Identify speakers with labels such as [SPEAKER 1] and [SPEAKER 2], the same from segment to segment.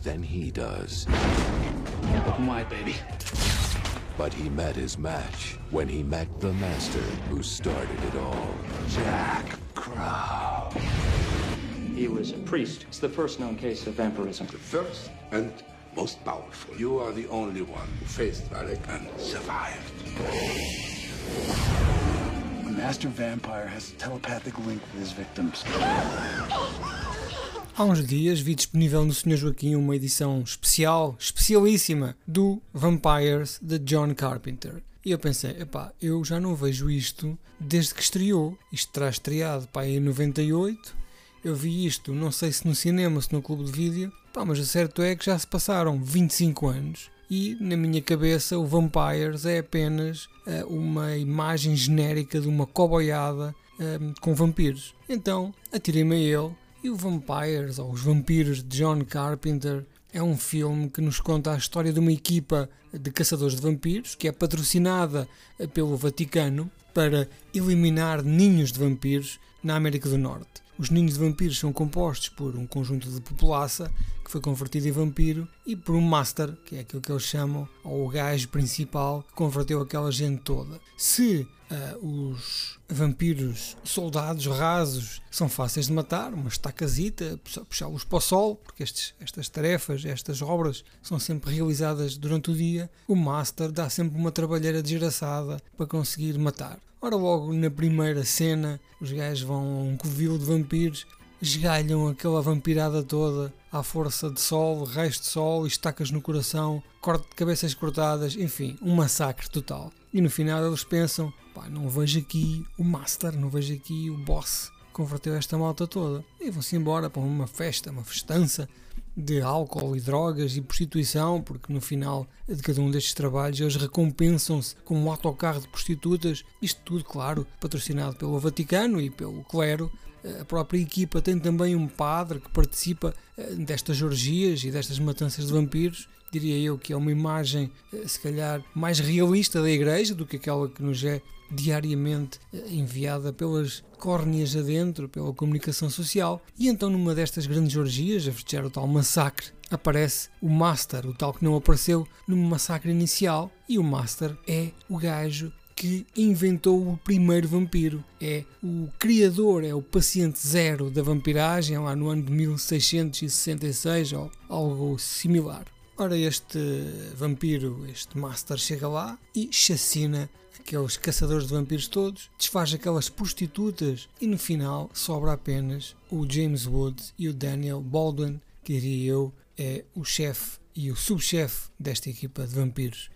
[SPEAKER 1] vampires better than he does.
[SPEAKER 2] Open wide, baby.
[SPEAKER 1] But he met his match when he met the master who started it all, Jack Crow.
[SPEAKER 2] He was a priest. It's the first known case of vampirism.
[SPEAKER 3] The first and most powerful. You are the only one who faced Valak and survived.
[SPEAKER 4] A master vampire has a telepathic link with his victims.
[SPEAKER 5] Há uns dias vi disponível no Sr. Joaquim uma edição especial, especialíssima, do Vampires de John Carpenter. E eu pensei, epá, eu já não vejo isto desde que estreou. Isto terá estreado pá, em 98. Eu vi isto, não sei se no cinema, se no clube de vídeo, pá, mas o certo é que já se passaram 25 anos e na minha cabeça o Vampires é apenas uh, uma imagem genérica de uma coboiada uh, com vampiros. Então atirei-me a ele e o Vampires, ou Os Vampiros de John Carpenter, é um filme que nos conta a história de uma equipa de caçadores de vampiros que é patrocinada pelo Vaticano para eliminar ninhos de vampiros na América do Norte. Os ninhos de vampiros são compostos por um conjunto de populaça que foi convertido em vampiro e por um master, que é aquilo que eles chamam, ou o gajo principal que converteu aquela gente toda. Se uh, os vampiros soldados rasos são fáceis de matar, uma estacazita, puxá-los para o sol, porque estes, estas tarefas, estas obras são sempre realizadas durante o dia, o master dá sempre uma trabalheira desgraçada para conseguir matar. Ora, logo na primeira cena, os gajos vão a um covil de vampiros, esgalham aquela vampirada toda à força de sol, raios de sol, estacas no coração, corte de cabeças cortadas, enfim, um massacre total. E no final eles pensam: pá, não vejo aqui o Master, não vejo aqui o boss converteu esta malta toda. E vão-se embora para uma festa, uma festança de álcool e drogas e prostituição, porque no final de cada um destes trabalhos eles recompensam-se com um autocarro de prostitutas, isto tudo, claro, patrocinado pelo Vaticano e pelo clero. A própria equipa tem também um padre que participa eh, destas orgias e destas matanças de vampiros. Diria eu que é uma imagem, eh, se calhar, mais realista da igreja do que aquela que nos é diariamente eh, enviada pelas córneas adentro, pela comunicação social. E então, numa destas grandes orgias, a festejar o tal massacre, aparece o Master, o tal que não apareceu no massacre inicial. E o Master é o gajo que inventou o primeiro vampiro. É o criador, é o paciente zero da vampiragem, lá no ano de 1666 ou algo similar. Ora, este vampiro, este Master, chega lá e chacina aqueles caçadores de vampiros todos, desfaz aquelas prostitutas e no final sobra apenas o James Woods e o Daniel Baldwin, que diria eu é o chefe e o subchefe desta equipa de vampiros.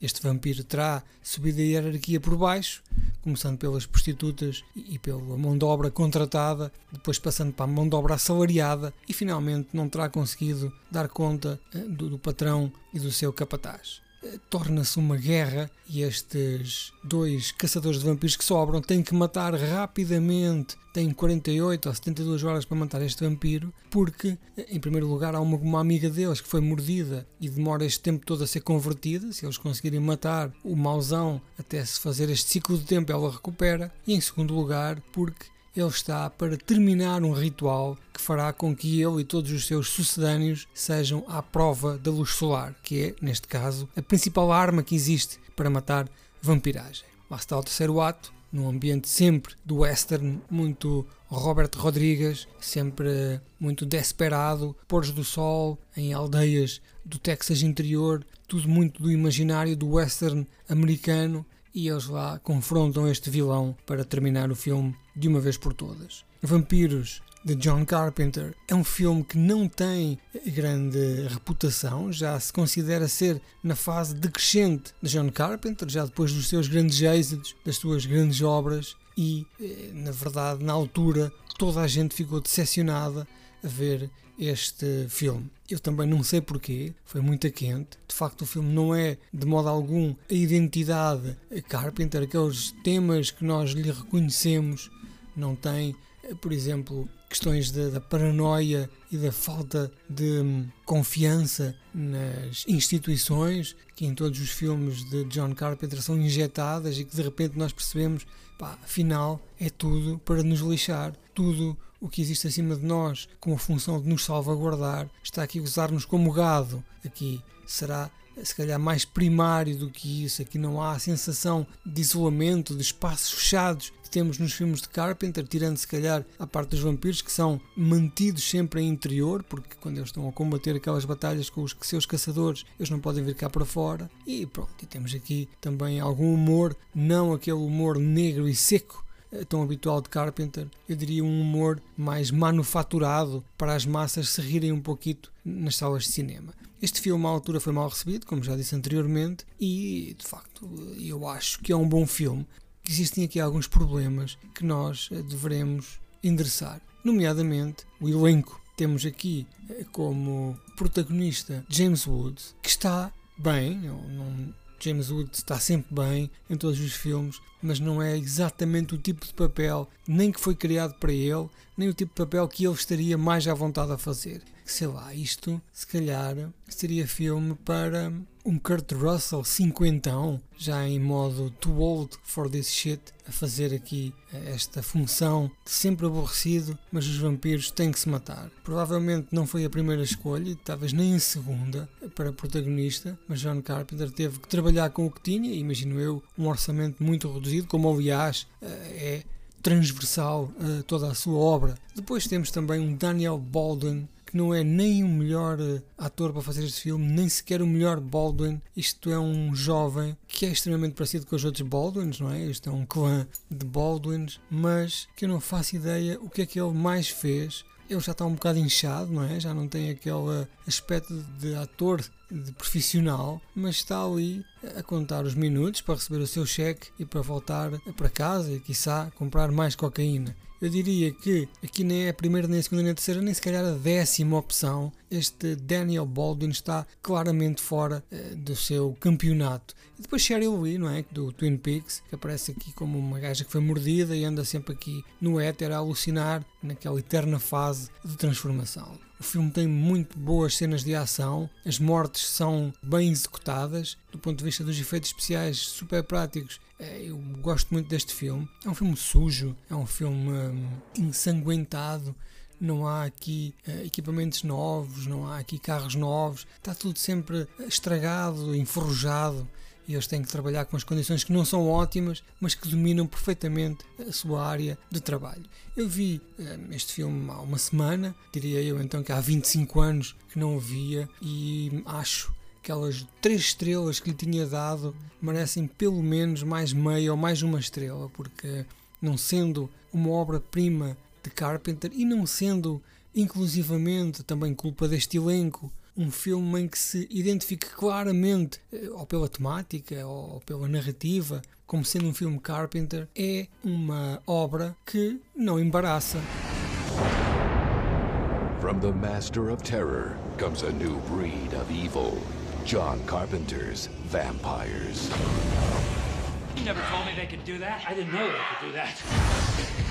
[SPEAKER 5] Este vampiro terá subido a hierarquia por baixo, começando pelas prostitutas e pela mão de obra contratada, depois passando para a mão de obra assalariada e finalmente não terá conseguido dar conta eh, do, do patrão e do seu capataz torna-se uma guerra e estes dois caçadores de vampiros que sobram têm que matar rapidamente. Têm 48 ou 72 horas para matar este vampiro, porque, em primeiro lugar, há uma, uma amiga deles que foi mordida e demora este tempo todo a ser convertida. Se eles conseguirem matar o mauzão até se fazer este ciclo de tempo, ela recupera. E, em segundo lugar, porque ele está para terminar um ritual que fará com que ele e todos os seus sucedâneos sejam à prova da luz solar, que é, neste caso, a principal arma que existe para matar vampiragem. Lá está o terceiro ato, num ambiente sempre do western, muito Robert Rodrigues, sempre muito desesperado, pôres do sol em aldeias do Texas interior, tudo muito do imaginário do western americano e eles lá confrontam este vilão para terminar o filme de uma vez por todas. Vampiros de John Carpenter é um filme que não tem grande reputação, já se considera ser na fase decrescente de John Carpenter, já depois dos seus grandes êxitos, das suas grandes obras, e eh, na verdade, na altura, toda a gente ficou decepcionada a ver este filme. Eu também não sei porquê, foi muito quente. De facto, o filme não é de modo algum a identidade Carpenter, aqueles temas que nós lhe reconhecemos, não tem, por exemplo, questões da paranoia e da falta de hum, confiança nas instituições que em todos os filmes de John Carpenter são injetadas e que de repente nós percebemos, pá, afinal é tudo para nos lixar, tudo o que existe acima de nós com a função de nos salvaguardar, está aqui a usar-nos como gado. Aqui será se calhar mais primário do que isso. Aqui não há a sensação de isolamento, de espaços fechados que temos nos filmes de Carpenter, tirando se calhar a parte dos vampiros que são mantidos sempre em interior, porque quando eles estão a combater aquelas batalhas com os seus caçadores, eles não podem vir cá para fora. E pronto, e temos aqui também algum humor, não aquele humor negro e seco tão habitual de Carpenter, eu diria um humor mais manufaturado para as massas se rirem um pouquito nas salas de cinema. Este filme à altura foi mal recebido, como já disse anteriormente, e de facto eu acho que é um bom filme. Existem aqui alguns problemas que nós eh, devemos endereçar, nomeadamente o elenco. Temos aqui eh, como protagonista James Woods, que está bem, não, James Woods está sempre bem em todos os filmes, mas não é exatamente o tipo de papel nem que foi criado para ele, nem o tipo de papel que ele estaria mais à vontade a fazer. Sei lá, isto se calhar seria filme para um Kurt Russell cinquentão, já em modo too old for this shit, a fazer aqui eh, esta função sempre aborrecido, mas os vampiros têm que se matar. Provavelmente não foi a primeira escolha, talvez nem a segunda para protagonista, mas John Carpenter teve que trabalhar com o que tinha, imagino eu, um orçamento muito reduzido, como aliás eh, é transversal a toda a sua obra. Depois temos também um Daniel Baldwin que não é nem o melhor eh, ator para fazer este filme, nem sequer o melhor Baldwin. Isto é um jovem que é extremamente parecido com os outros Baldwins, não é? Isto é um clã de Baldwins, mas que eu não faço ideia o que é que ele mais fez. Ele já está um bocado inchado, não é? Já não tem aquele aspecto de ator de profissional, mas está ali a contar os minutos para receber o seu cheque e para voltar para casa e, quiçá, comprar mais cocaína. Eu diria que aqui nem é a primeira, nem a segunda, nem a terceira, nem sequer a décima opção. Este Daniel Baldwin está claramente fora uh, do seu campeonato. E depois Cheryl Lee, não é? Do Twin Peaks, que aparece aqui como uma gaja que foi mordida e anda sempre aqui no éter a alucinar naquela eterna fase de transformação. O filme tem muito boas cenas de ação, as mortes são bem executadas, do ponto de vista dos efeitos especiais super práticos. Eh, eu gosto muito deste filme. É um filme sujo, é um filme hum, ensanguentado. Não há aqui uh, equipamentos novos, não há aqui carros novos, está tudo sempre estragado, enferrujado eles têm que trabalhar com as condições que não são ótimas, mas que dominam perfeitamente a sua área de trabalho. Eu vi um, este filme há uma semana, diria eu então que há 25 anos que não o via, e acho aquelas três estrelas que lhe tinha dado merecem pelo menos mais meia ou mais uma estrela, porque não sendo uma obra-prima de Carpenter e não sendo inclusivamente também culpa deste elenco um filme em que se identifique claramente, eh, ou pela temática, ou pela narrativa, como sendo um filme Carpenter, é uma obra que não embaraça.
[SPEAKER 1] From the master of terror comes a new breed of evil. John Carpenter's vampires.
[SPEAKER 2] You never told me they could do that. I didn't know they could do that.